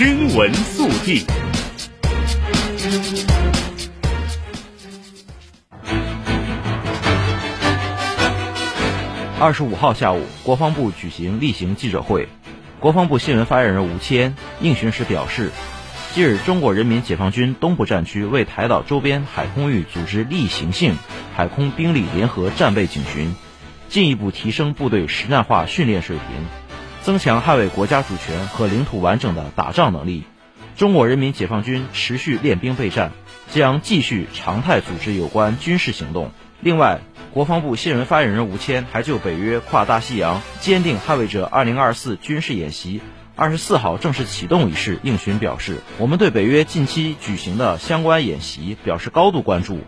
军闻速递。二十五号下午，国防部举行例行记者会，国防部新闻发言人吴谦应询时表示，近日中国人民解放军东部战区为台岛周边海空域组织例行性海空兵力联合战备警巡，进一步提升部队实战化训练水平，增强捍卫国家主权和领土完整的打仗能力。中国人民解放军持续练兵备战，将继续常态组织有关军事行动。另外，国防部新闻发言人吴谦还就北约跨大西洋坚定捍卫者2024军事演习二十四号正式启动一事应询表示，我们对北约近期举行的相关演习表示高度关注。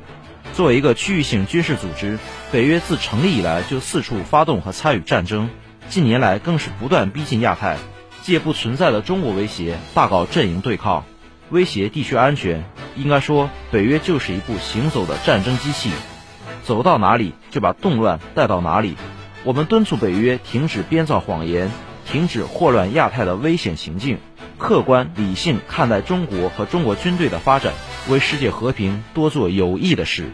作为一个区域性军事组织，北约自成立以来就四处发动和参与战争，近年来更是不断逼近亚太。借不存在的中国威胁，大搞阵营对抗，威胁地区安全。应该说，北约就是一部行走的战争机器，走到哪里就把动乱带到哪里。我们敦促北约停止编造谎言，停止祸乱亚太的危险行径，客观理性看待中国和中国军队的发展，为世界和平多做有益的事。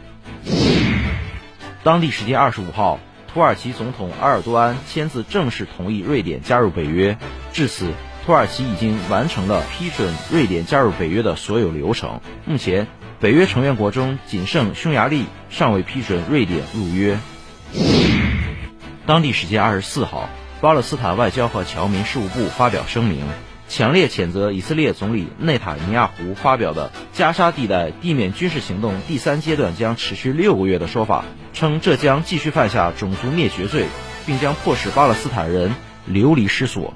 当地时间二十五号。土耳其总统埃尔多安签字正式同意瑞典加入北约，至此，土耳其已经完成了批准瑞典加入北约的所有流程。目前，北约成员国中仅剩匈牙利尚未批准瑞典入约。当地时间二十四号，巴勒斯坦外交和侨民事务部发表声明，强烈谴责以色列总理内塔尼亚胡发表的加沙地带地面军事行动第三阶段将持续六个月的说法。称这将继续犯下种族灭绝罪，并将迫使巴勒斯坦人流离失所。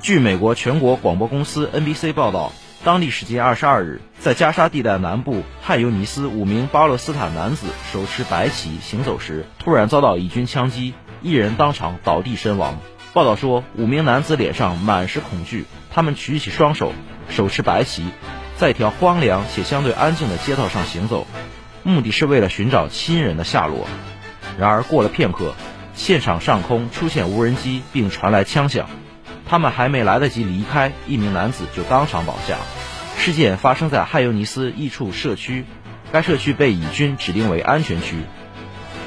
据美国全国广播公司 NBC 报道，当地时间二十二日，在加沙地带南部汉尤尼斯，五名巴勒斯坦男子手持白旗行走时，突然遭到以军枪击，一人当场倒地身亡。报道说，五名男子脸上满是恐惧，他们举起双手，手持白旗，在一条荒凉且相对安静的街道上行走。目的是为了寻找亲人的下落。然而过了片刻，现场上空出现无人机，并传来枪响。他们还没来得及离开，一名男子就当场倒下。事件发生在汉尤尼斯一处社区，该社区被以军指定为安全区。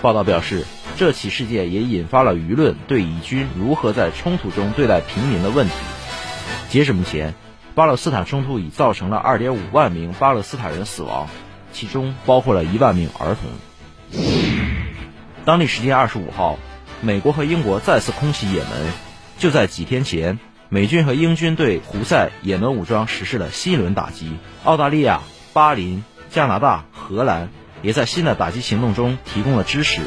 报道表示，这起事件也引发了舆论对以军如何在冲突中对待平民的问题。截止目前，巴勒斯坦冲突已造成了2.5万名巴勒斯坦人死亡。其中包括了一万名儿童。当地时间二十五号，美国和英国再次空袭也门。就在几天前，美军和英军对胡塞也门武装实施了新一轮打击。澳大利亚、巴林、加拿大、荷兰也在新的打击行动中提供了支持。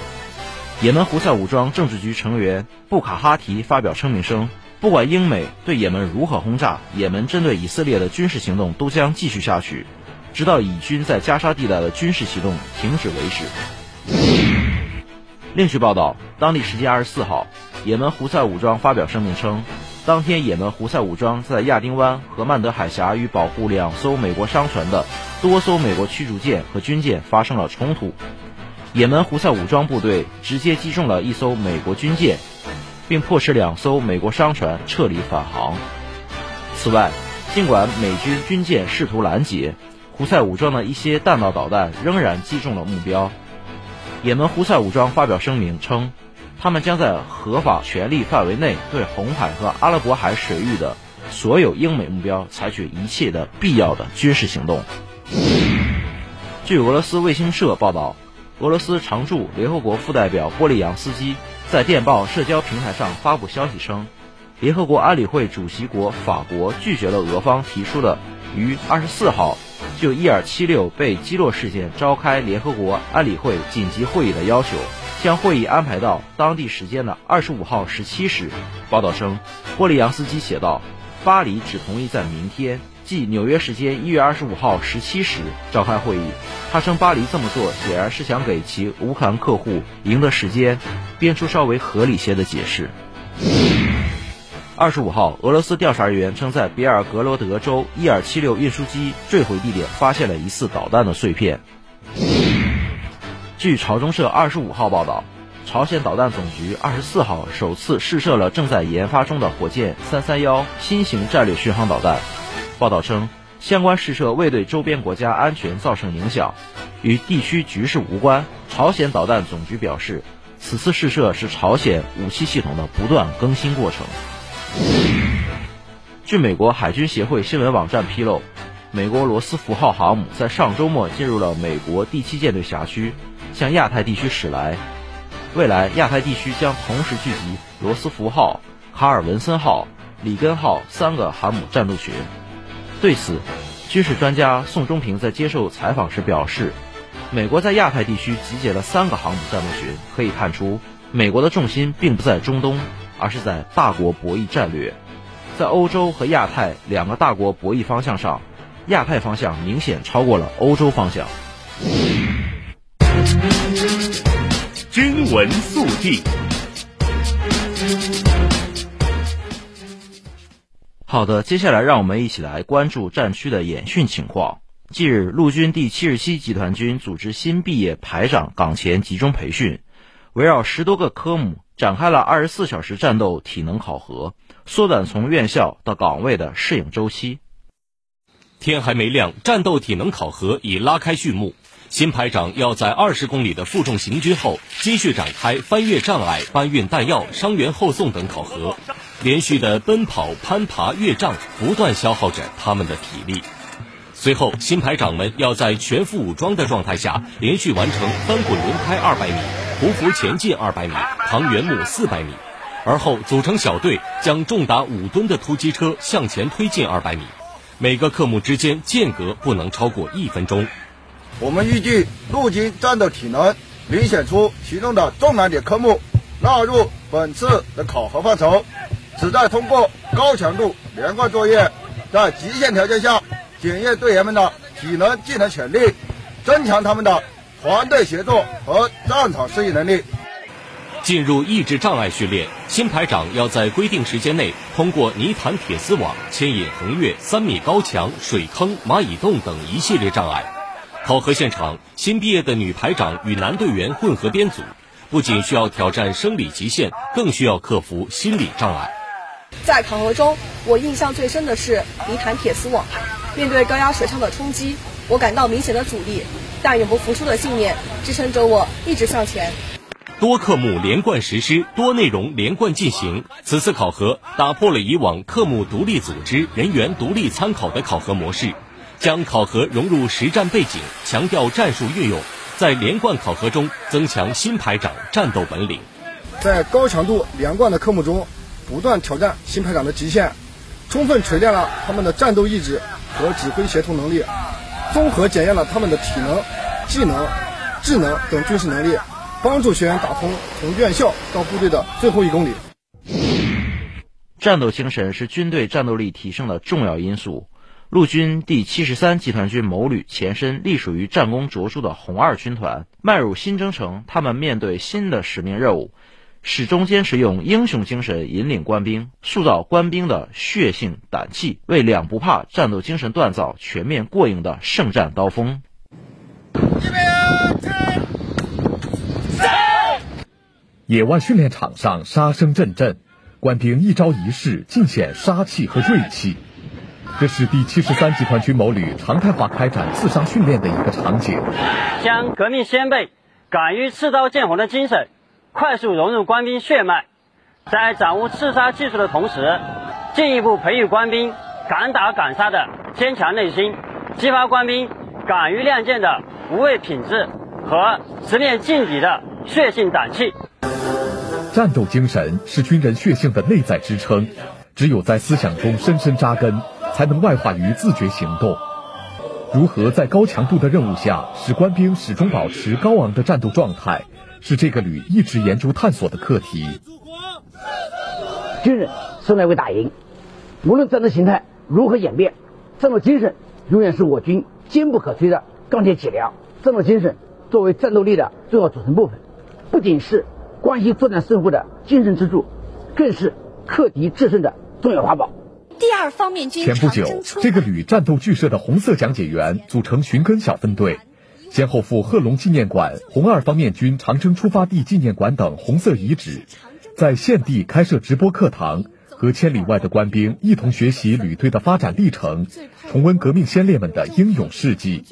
也门胡塞武装政治局成员布卡哈提发表声明称，不管英美对也门如何轰炸，也门针对以色列的军事行动都将继续下去。直到以军在加沙地带的军事行动停止为止。另据报道，当地时间二十四号，也门胡塞武装发表声明称，当天也门胡塞武装在亚丁湾和曼德海峡与保护两艘美国商船的多艘美国驱逐舰和军舰发生了冲突，也门胡塞武装部队直接击中了一艘美国军舰，并迫使两艘美国商船撤离返航。此外，尽管美军军舰试图拦截，胡塞武装的一些弹道导弹仍然击中了目标。也门胡塞武装发表声明称，他们将在合法权利范围内对红海和阿拉伯海水域的所有英美目标采取一切的必要的军事行动。据俄罗斯卫星社报道，俄罗斯常驻联合国副代表波利扬斯基在电报社交平台上发布消息称，联合国安理会主席国法国拒绝了俄方提出的于二十四号。就伊尔七六被击落事件召开联合国安理会紧急会议的要求，将会议安排到当地时间的二十五号十七时。报道称，波利扬斯基写道：“巴黎只同意在明天，即纽约时间一月二十五号十七时召开会议。他称巴黎这么做显然是想给其乌克兰客户赢得时间，编出稍微合理些的解释。二十五号，俄罗斯调查人员称，在别尔格罗德州伊尔七六运输机坠毁地点发现了疑似导弹的碎片。据朝中社二十五号报道，朝鲜导弹总局二十四号首次试射了正在研发中的火箭三三幺新型战略巡航导弹。报道称，相关试射未对周边国家安全造成影响，与地区局势无关。朝鲜导弹总局表示，此次试射是朝鲜武器系统的不断更新过程。据美国海军协会新闻网站披露，美国罗斯福号航母在上周末进入了美国第七舰队辖区，向亚太地区驶来。未来，亚太地区将同时聚集罗斯福号、卡尔文森号、里根号三个航母战斗群。对此，军事专家宋忠平在接受采访时表示，美国在亚太地区集结了三个航母战斗群，可以看出，美国的重心并不在中东。而是在大国博弈战略，在欧洲和亚太两个大国博弈方向上，亚太方向明显超过了欧洲方向。军闻速递。好的，接下来让我们一起来关注战区的演训情况。近日，陆军第七十七集团军组织新毕业排长岗前集中培训，围绕十多个科目。展开了二十四小时战斗体能考核，缩短从院校到岗位的适应周期。天还没亮，战斗体能考核已拉开序幕。新排长要在二十公里的负重行军后，继续展开翻越障碍、搬运弹药、伤员后送等考核。连续的奔跑、攀爬、越障，不断消耗着他们的体力。随后，新排长们要在全副武装的状态下，连续完成翻滚轮胎二百米、匍匐前进二百米、扛圆木四百米，而后组成小队，将重达五吨的突击车向前推进二百米。每个科目之间间隔不能超过一分钟。我们预计陆军战斗体能遴选出其中的重难点科目，纳入本次的考核范畴，旨在通过高强度连贯作业，在极限条件下。检验队员们的体能技能潜力，增强他们的团队协作和战场适应能力。进入意志障碍训练，新排长要在规定时间内通过泥潭铁丝网、牵引横越、三米高墙、水坑、蚂蚁洞等一系列障碍。考核现场，新毕业的女排长与男队员混合编组，不仅需要挑战生理极限，更需要克服心理障碍。在考核中，我印象最深的是泥潭铁丝网。面对高压水枪的冲击，我感到明显的阻力，但永不服输的信念支撑着我一直向前。多科目连贯实施，多内容连贯进行。此次考核打破了以往科目独立组织、人员独立参考的考核模式，将考核融入实战背景，强调战术运用，在连贯考核中增强新排长战斗本领。在高强度连贯的科目中，不断挑战新排长的极限，充分锤炼了他们的战斗意志。和指挥协同能力，综合检验了他们的体能、技能、智能等军事能力，帮助学员打通从院校到部队的最后一公里。战斗精神是军队战斗力提升的重要因素。陆军第七十三集团军某旅前身隶属于战功卓著的红二军团，迈入新征程，他们面对新的使命任务。始终坚持用英雄精神引领官兵，塑造官兵的血性胆气，为两不怕战斗精神锻造全面过硬的胜战刀锋。野外训练场上杀声阵阵，官兵一招一式尽显杀气和锐气。这是第七十三集团军某旅常态化开展刺杀训练的一个场景。将革命先辈敢于刺刀见红的精神。快速融入官兵血脉，在掌握刺杀技术的同时，进一步培育官兵敢打敢杀的坚强内心，激发官兵敢于亮剑的无畏品质和直面劲敌的血性胆气。战斗精神是军人血性的内在支撑，只有在思想中深深扎根，才能外化于自觉行动。如何在高强度的任务下，使官兵始终保持高昂的战斗状态？是这个旅一直研究探索的课题。军人生来为打赢，无论战争形态如何演变，战斗精神永远是我军坚不可摧的钢铁脊梁。战斗精神作为战斗力的重要组成部分，不仅是关系作战胜负的精神支柱，更是克敌制胜的重要法宝。第二方面军前不久，这个旅战斗剧社的红色讲解员组成寻根小分队，先后赴贺龙纪念馆、红二方面军长征出发地纪念馆等红色遗址，在现地开设直播课堂，和千里外的官兵一同学习旅队的发展历程，重温革命先烈们的英勇事迹。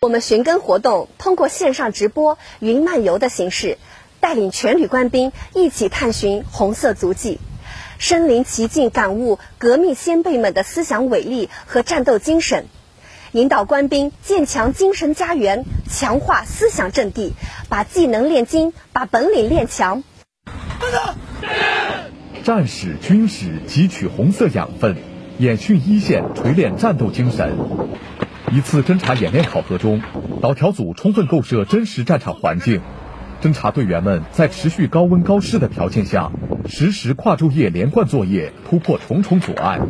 我们寻根活动通过线上直播、云漫游的形式，带领全旅官兵一起探寻红色足迹，身临其境感悟革命先辈们的思想伟力和战斗精神，引导官兵建强精神家园，强化思想阵地，把技能练精，把本领练强。战士军史汲取红色养分，演训一线，锤炼战斗精神。一次侦察演练考核中，导调组充分构设真实战场环境，侦察队员们在持续高温高湿的条件下，实时跨昼夜连贯作业，突破重重阻碍，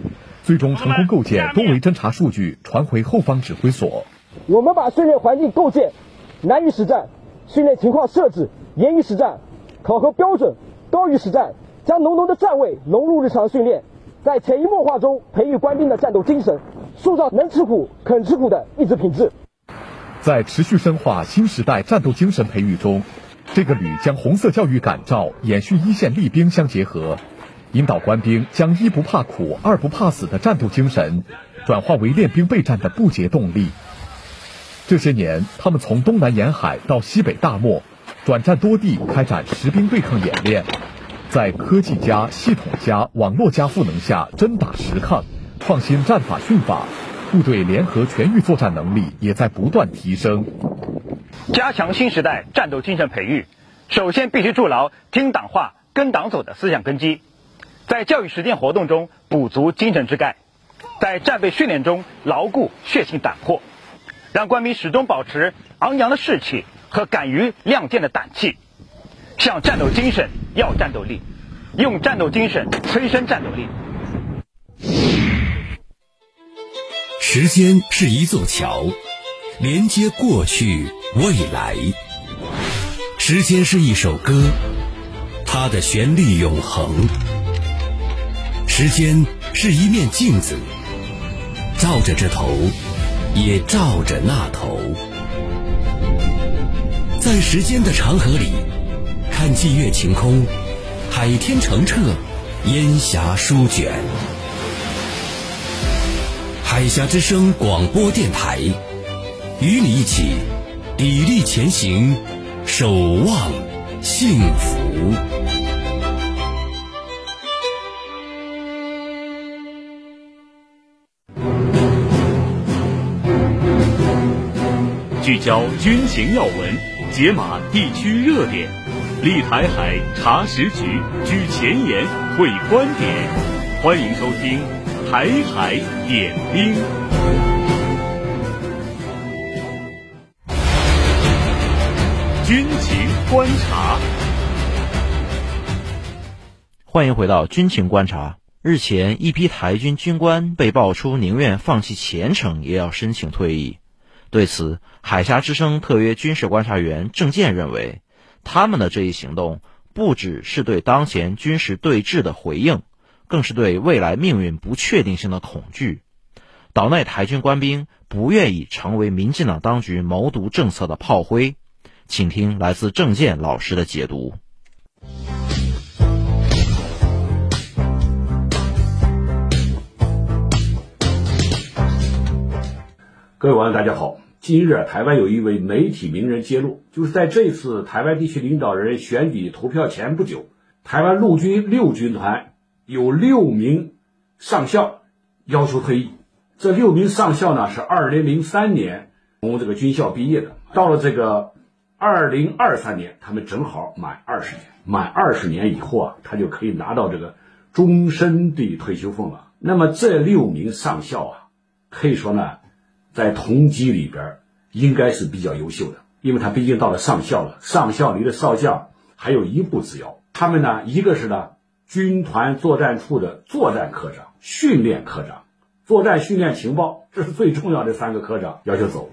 最终成功构建多维侦察数据传回后方指挥所。我们把训练环境构建难于实战，训练情况设置严于实战，考核标准高于实战，将浓浓的战味融入日常训练，在潜移默化中培育官兵的战斗精神。塑造能吃苦、肯吃苦的意志品质。在持续深化新时代战斗精神培育中，这个旅将红色教育感召、演训一线励兵相结合，引导官兵将一不怕苦、二不怕死的战斗精神，转化为练兵备战的不竭动力。这些年，他们从东南沿海到西北大漠，转战多地，开展实兵对抗演练，在科技加、系统加、网络加赋能下，真打实抗。创新战法训法，部队联合全域作战能力也在不断提升。加强新时代战斗精神培育，首先必须筑牢听党话、跟党走的思想根基，在教育实践活动中补足精神之钙，在战备训练中牢固血性胆魄，让官兵始终保持昂扬的士气和敢于亮剑的胆气。向战斗精神要战斗力，用战斗精神催生战斗力。时间是一座桥，连接过去未来。时间是一首歌，它的旋律永恒。时间是一面镜子，照着这头，也照着那头。在时间的长河里，看霁月晴空，海天澄澈，烟霞舒卷。海峡之声广播电台，与你一起砥砺前行，守望幸福。聚焦军情要闻，解码地区热点，立台海查实局，举前沿，会观点，欢迎收听。台海点兵，观察。欢迎回到军情观察。日前，一批台军军官被爆出宁愿放弃前程也要申请退役。对此，海峡之声特约军事观察员郑健认为，他们的这一行动不只是对当前军事对峙的回应。更是对未来命运不确定性的恐惧。岛内台军官兵不愿意成为民进党当局谋独政策的炮灰。请听来自郑健老师的解读。各位网友，大家好。近日，台湾有一位媒体名人揭露，就是在这次台湾地区领导人选举投票前不久，台湾陆军六军团。有六名上校要求退役，这六名上校呢是二零零三年从这个军校毕业的，到了这个二零二三年，他们正好满二十年，满二十年以后啊，他就可以拿到这个终身的退休俸了。那么这六名上校啊，可以说呢，在同级里边应该是比较优秀的，因为他毕竟到了上校了，上校离了少将还有一步之遥。他们呢，一个是呢。军团作战处的作战科长、训练科长、作战训练情报，这是最重要的三个科长要求走。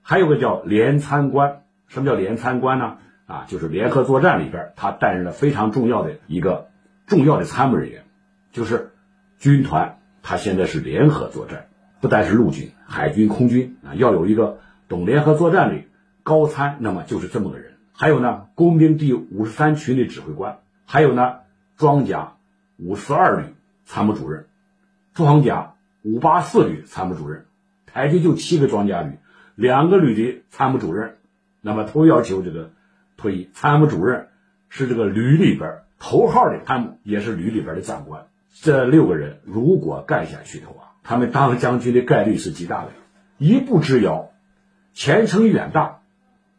还有个叫连参官，什么叫联参官呢？啊，就是联合作战里边，他担任了非常重要的一个重要的参谋人员，就是军团，他现在是联合作战，不单是陆军、海军、空军啊，要有一个懂联合作战的高参，那么就是这么个人。还有呢，工兵第五十三群的指挥官，还有呢，装甲五四二旅参谋主任，装甲五八四旅参谋主任，台军就七个装甲旅，两个旅的参谋主任，那么都要求这个。退役参谋主任是这个旅里边头号的参谋，也是旅里边的长官。这六个人如果干下去的话，他们当将军的概率是极大的，一步之遥，前程远大。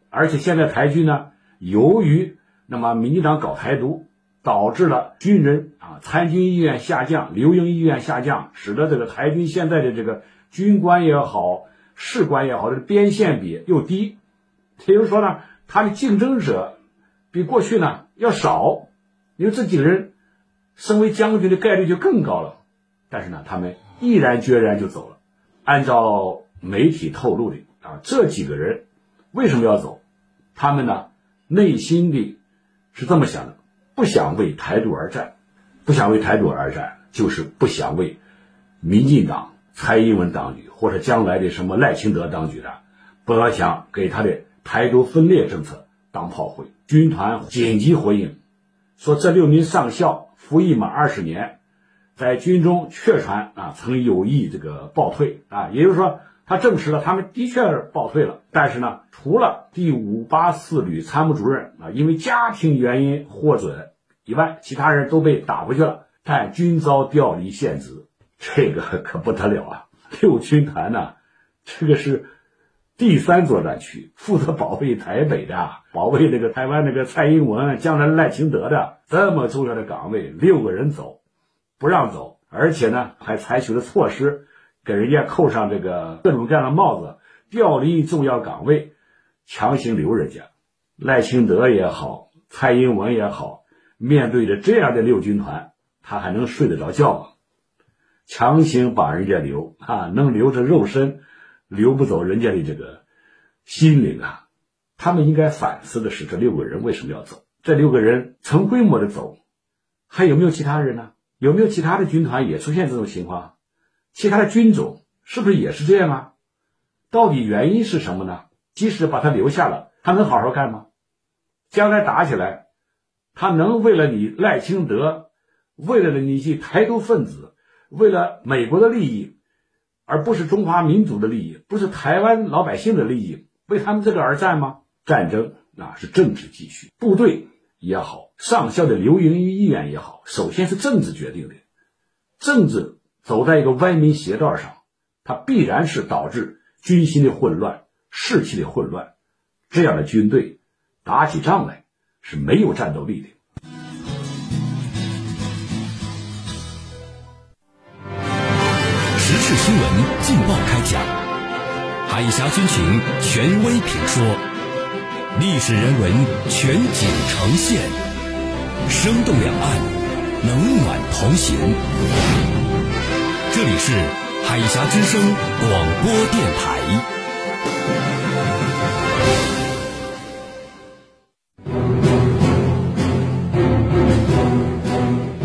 而且现在台军呢，由于那么民进党搞台独，导致了军人啊参军意愿下降，留营意愿下降，使得这个台军现在的这个军官也好，士官也好，这个编线比又低。也就是说呢。他的竞争者比过去呢要少，因为这几个人身为将军的概率就更高了。但是呢，他们毅然决然就走了。按照媒体透露的啊，这几个人为什么要走？他们呢内心的是这么想的：不想为台独而战，不想为台独而战，就是不想为民进党、蔡英文当局或者将来的什么赖清德当局的，不要想给他的。台独分裂政策当炮灰，军团紧急回应，说这六名上校服役满二十年，在军中确传啊曾有意这个报退啊，也就是说他证实了他们的确报退了。但是呢，除了第五八四旅参谋主任啊因为家庭原因获准以外，其他人都被打回去了，但均遭调离现职，这个可不得了啊！六军团呢，这个是。第三作战区负责保卫台北的，保卫那个台湾那个蔡英文、将来赖清德的这么重要的岗位，六个人走，不让走，而且呢还采取了措施，给人家扣上这个各种各样的帽子，调离重要岗位，强行留人家。赖清德也好，蔡英文也好，面对着这样的六军团，他还能睡得着觉吗？强行把人家留啊，能留着肉身。留不走人家的这个心灵啊！他们应该反思的是，这六个人为什么要走？这六个人成规模的走，还有没有其他人呢？有没有其他的军团也出现这种情况？其他的军种是不是也是这样啊？到底原因是什么呢？即使把他留下了，他能好好干吗？将来打起来，他能为了你赖清德，为了你这台独分子，为了美国的利益？而不是中华民族的利益，不是台湾老百姓的利益，为他们这个而战吗？战争啊，是政治继续，部队也好，上校的留营意愿也好，首先是政治决定的。政治走在一个歪门邪道上，它必然是导致军心的混乱、士气的混乱。这样的军队打起仗来是没有战斗力的。时事新闻劲爆开讲，海峡军情权威评说，历史人文全景呈现，生动两岸，冷暖同行。这里是海峡之声广播电台。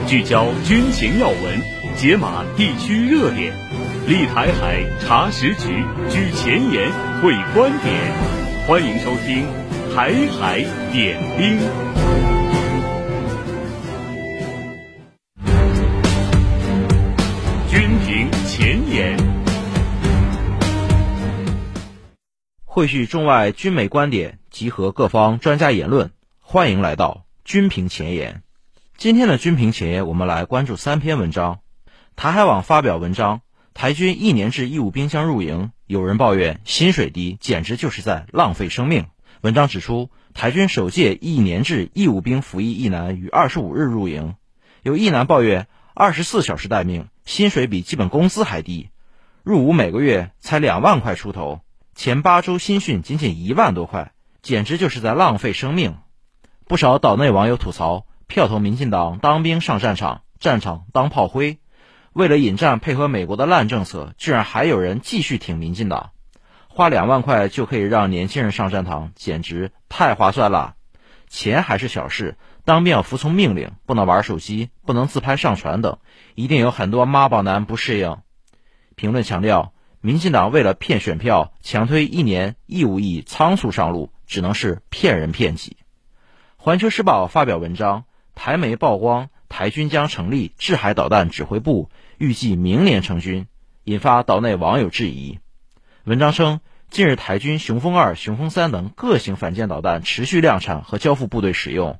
聚焦军情要闻，解码地区热点。立台海查实局，举前沿会观点，欢迎收听《台海点兵》。军评前沿，汇聚中外军美观点，集合各方专家言论，欢迎来到军评前沿。今天的军评前沿，我们来关注三篇文章。台海网发表文章。台军一年制义务兵将入营，有人抱怨薪水低，简直就是在浪费生命。文章指出，台军首届一年制义务兵服役役男于二十五日入营，有役男抱怨二十四小时待命，薪水比基本工资还低，入伍每个月才两万块出头，前八周新训仅仅一万多块，简直就是在浪费生命。不少岛内网友吐槽，票投民进党当兵上战场，战场当炮灰。为了引战配合美国的烂政策，居然还有人继续挺民进党，花两万块就可以让年轻人上战场，简直太划算了。钱还是小事，当兵要服从命令，不能玩手机，不能自拍上传等，一定有很多妈宝男不适应。评论强调，民进党为了骗选票，强推一年义务役仓促上路，只能是骗人骗己。环球时报发表文章，台媒曝光台军将成立制海导弹指挥部，预计明年成军，引发岛内网友质疑。文章称，近日台军雄风二、雄风三等各型反舰导弹持续量产和交付部队使用，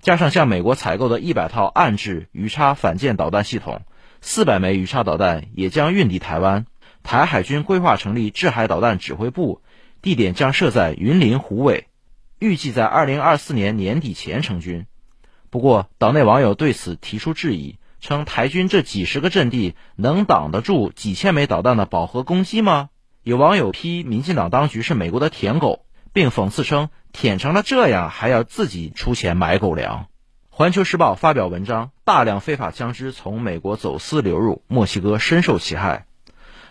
加上向美国采购的一百套岸制鱼叉反舰导弹系统，四百枚鱼叉导弹也将运抵台湾。台海军规划成立制海导弹指挥部，地点将设在云林虎尾。预计在二零二四年年底前成军，不过岛内网友对此提出质疑，称台军这几十个阵地能挡得住几千枚导弹的饱和攻击吗？有网友批民进党当局是美国的舔狗，并讽刺称舔成了这样还要自己出钱买狗粮。环球时报发表文章，大量非法枪支从美国走私流入墨西哥，深受其害。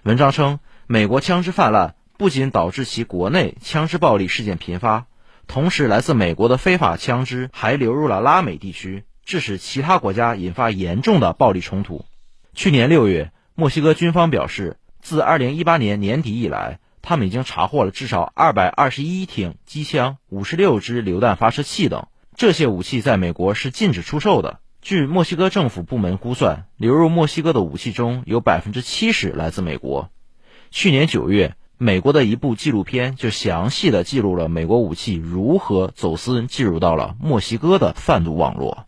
文章称，美国枪支泛滥不仅导致其国内枪支暴力事件频发。同时，来自美国的非法枪支还流入了拉美地区，致使其他国家引发严重的暴力冲突。去年六月，墨西哥军方表示，自2018年年底以来，他们已经查获了至少221挺机枪、56支榴弹发射器等。这些武器在美国是禁止出售的。据墨西哥政府部门估算，流入墨西哥的武器中有70%来自美国。去年九月，美国的一部纪录片就详细地记录了美国武器如何走私进入到了墨西哥的贩毒网络。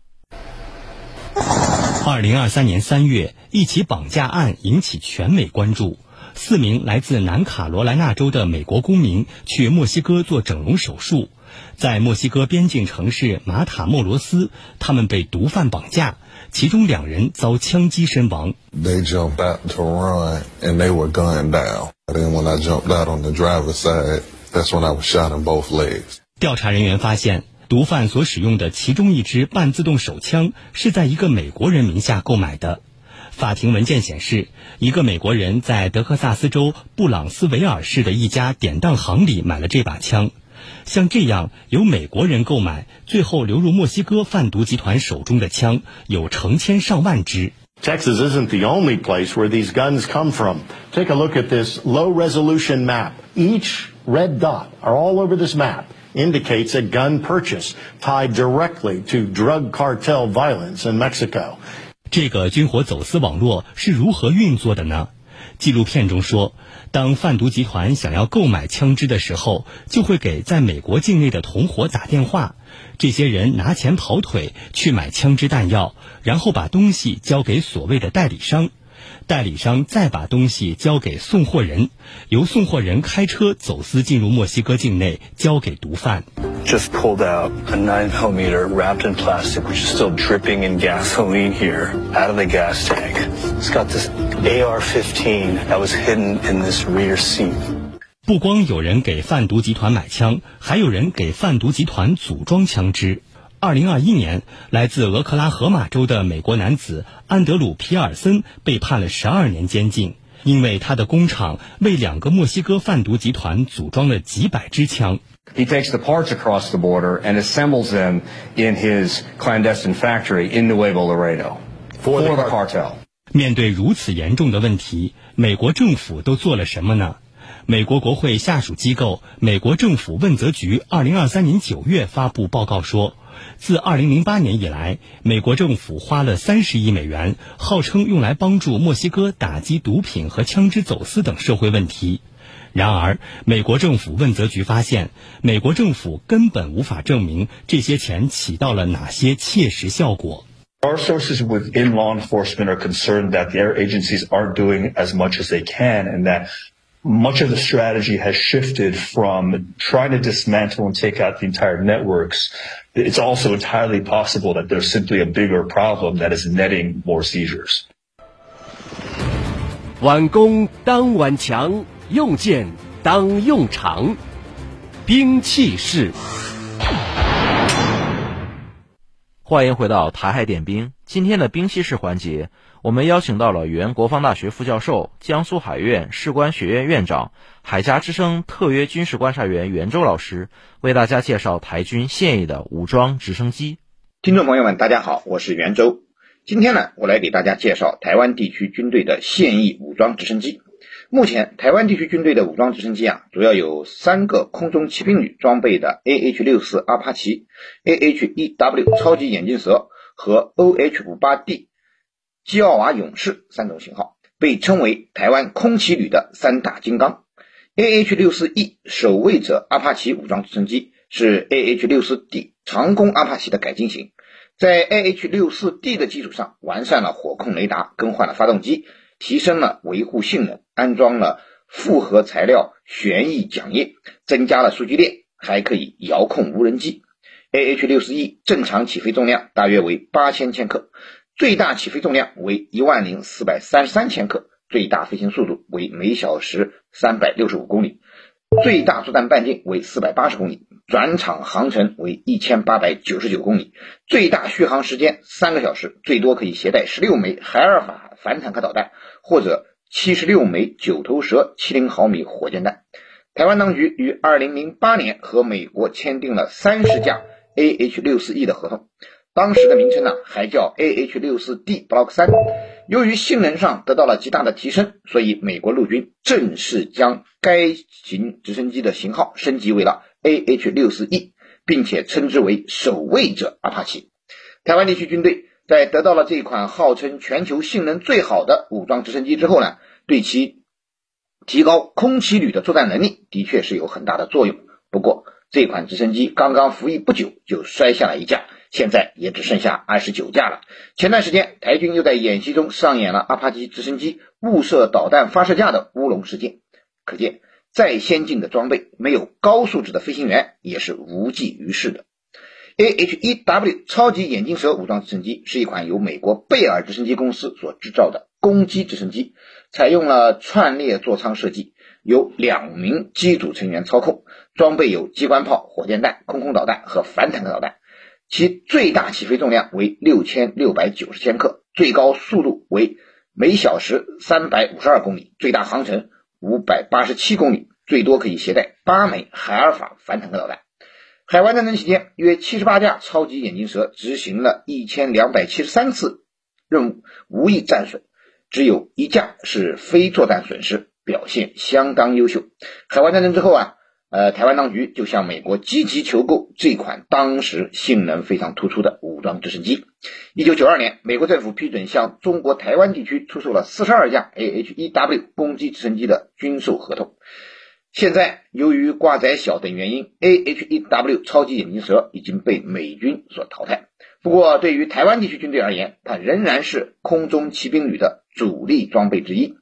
二零二三年三月，一起绑架案引起全美关注。四名来自南卡罗来纳州的美国公民去墨西哥做整容手术，在墨西哥边境城市马塔莫罗斯，他们被毒贩绑架。其中两人遭枪击身亡。They jumped out to run, and they were gunned down. Then when I jumped out on the driver's side, that's when I was shot in both legs. 调查人员发现，毒贩所使用的其中一支半自动手枪是在一个美国人名下购买的。法庭文件显示，一个美国人在德克萨斯州布朗斯维尔市的一家典当行里买了这把枪。像这样由美国人购买，最后流入墨西哥贩毒集团手中的枪有成千上万支。Texas isn't the only place where these guns come from. Take a look at this low-resolution map. Each red dot are all over this map indicates a gun purchase tied directly to drug cartel violence in Mexico. 这个军火走私网络是如何运作的呢？纪录片中说，当贩毒集团想要购买枪支的时候，就会给在美国境内的同伙打电话，这些人拿钱跑腿去买枪支弹药，然后把东西交给所谓的代理商，代理商再把东西交给送货人，由送货人开车走私进入墨西哥境内，交给毒贩。Just pulled out a nine millimeter wrapped in plastic, which is still dripping in gasoline here, out of the gas tank. It's got this AR-15 that was hidden in this rear seat. 不光有人给贩毒集团买枪，还有人给贩毒集团组装枪支。二零二一年，来自俄克拉荷马州的美国男子安德鲁·皮尔森被判了十二年监禁，因为他的工厂为两个墨西哥贩毒集团组装了几百支枪。He takes the parts across the border and assembles them in his clandestine factory in Nuevo Laredo for the cartel. 面对如此严重的问题，美国政府都做了什么呢？美国国会下属机构美国政府问责局二零二三年九月发布报告说，自二零零八年以来，美国政府花了三十亿美元，号称用来帮助墨西哥打击毒品和枪支走私等社会问题。然而，美国政府问责局发现，美国政府根本无法证明这些钱起到了哪些切实效果。Our sources within law enforcement are concerned that their agencies aren't doing as much as they can, and that much of the strategy has shifted from trying to dismantle and take out the entire networks. It's also entirely possible that there's simply a bigger problem that is netting more seizures. 挽弓当挽强，用剑当用长，兵器式。 欢迎回到台海点兵。今天的兵棋式环节，我们邀请到了原国防大学副教授、江苏海院士官学院院长、海峡之声特约军事观察员袁周老师，为大家介绍台军现役的武装直升机。听众朋友们，大家好，我是袁周。今天呢，我来给大家介绍台湾地区军队的现役武装直升机。目前，台湾地区军队的武装直升机啊，主要有三个空中骑兵旅装备的 AH-64 阿帕奇、AH-1W 超级眼镜蛇和 OH-58D 基奥瓦勇士三种型号，被称为台湾空骑旅的三大金刚。AH-64E 守卫者阿帕奇武装直升机是 AH-64D 长弓阿帕奇的改进型，在 AH-64D 的基础上完善了火控雷达，更换了发动机，提升了维护性能，安装了复合材料旋翼桨叶，增加了数据链，还可以遥控无人机。AH-64E 正常起飞重量大约为八千千克，最大起飞重量为一万零四百三十三千克，最大飞行速度为每小时三百六十五公里。最大作战半径为四百八十公里，转场航程为一千八百九十九公里，最大续航时间三个小时，最多可以携带十六枚海尔法反坦克导弹或者七十六枚九头蛇七零毫米火箭弹。台湾当局于二零零八年和美国签订了三十架 AH 六四 E 的合同，当时的名称呢还叫 AH 六四 D Block 三。由于性能上得到了极大的提升，所以美国陆军正式将该型直升机的型号升级为了 AH-64E，并且称之为守卫者阿帕奇。台湾地区军队在得到了这款号称全球性能最好的武装直升机之后呢，对其提高空骑旅的作战能力的确是有很大的作用。不过，这款直升机刚刚服役不久就摔下了一架。现在也只剩下二十九架了。前段时间，台军又在演习中上演了阿帕奇直升机误射导弹发射架的乌龙事件。可见，再先进的装备，没有高素质的飞行员也是无济于事的。AH-1W 超级眼镜蛇武装直升机是一款由美国贝尔直升机公司所制造的攻击直升机，采用了串列座舱设计，由两名机组成员操控，装备有机关炮、火箭弹、空空导弹和反坦克导弹。其最大起飞重量为六千六百九十千克，最高速度为每小时三百五十二公里，最大航程五百八十七公里，最多可以携带八枚海尔法反坦克导弹。海湾战争期间，约七十八架超级眼镜蛇执行了一千两百七十三次任务，无一战损，只有一架是非作战损失，表现相当优秀。海湾战争之后啊。呃，台湾当局就向美国积极求购这款当时性能非常突出的武装直升机。一九九二年，美国政府批准向中国台湾地区出售了四十二架 AH-1W 攻击直升机的军售合同。现在，由于挂载小等原因，AH-1W 超级眼镜蛇已经被美军所淘汰。不过，对于台湾地区军队而言，它仍然是空中骑兵旅的主力装备之一。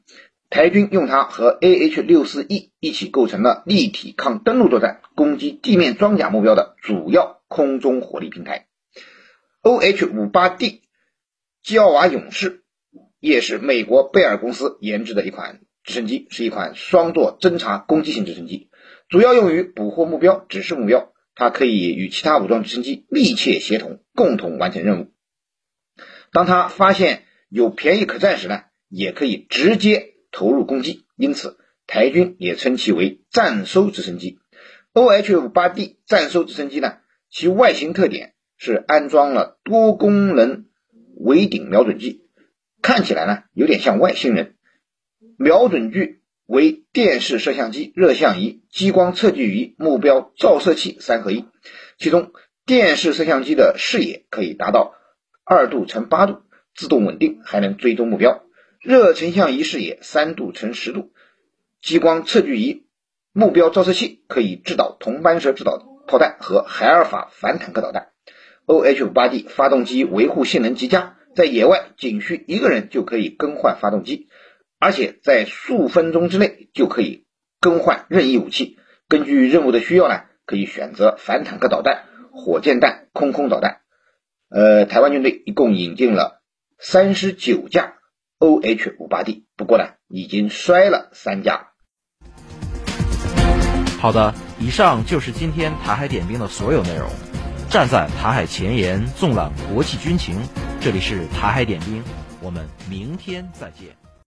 台军用它和 AH-64E 一起构成了立体抗登陆作战、攻击地面装甲目标的主要空中火力平台。OH-58D 基奥瓦勇士也是美国贝尔公司研制的一款直升机，是一款双座侦察攻击型直升机，主要用于捕获目标、指示目标。它可以与其他武装直升机密切协同，共同完成任务。当它发现有便宜可占时呢，也可以直接。投入攻击，因此台军也称其为战收直升机。OH-58D 战收直升机呢，其外形特点是安装了多功能尾顶瞄准器，看起来呢有点像外星人。瞄准具为电视摄像机、热像仪、激光测距仪、目标照射器三合一，其中电视摄像机的视野可以达到二度乘八度，自动稳定，还能追踪目标。热成像仪视野三度乘十度，激光测距仪、目标照射器可以制导铜斑蛇制导炮弹和海尔法反坦克导弹。OH-58D 发动机维护性能极佳，在野外仅需一个人就可以更换发动机，而且在数分钟之内就可以更换任意武器。根据任务的需要呢，可以选择反坦克导弹、火箭弹、空空导弹。呃，台湾军队一共引进了三十九架。OH-58D，不过呢，已经摔了三架。好的，以上就是今天台海点兵的所有内容。站在台海前沿，纵览国际军情。这里是台海点兵，我们明天再见。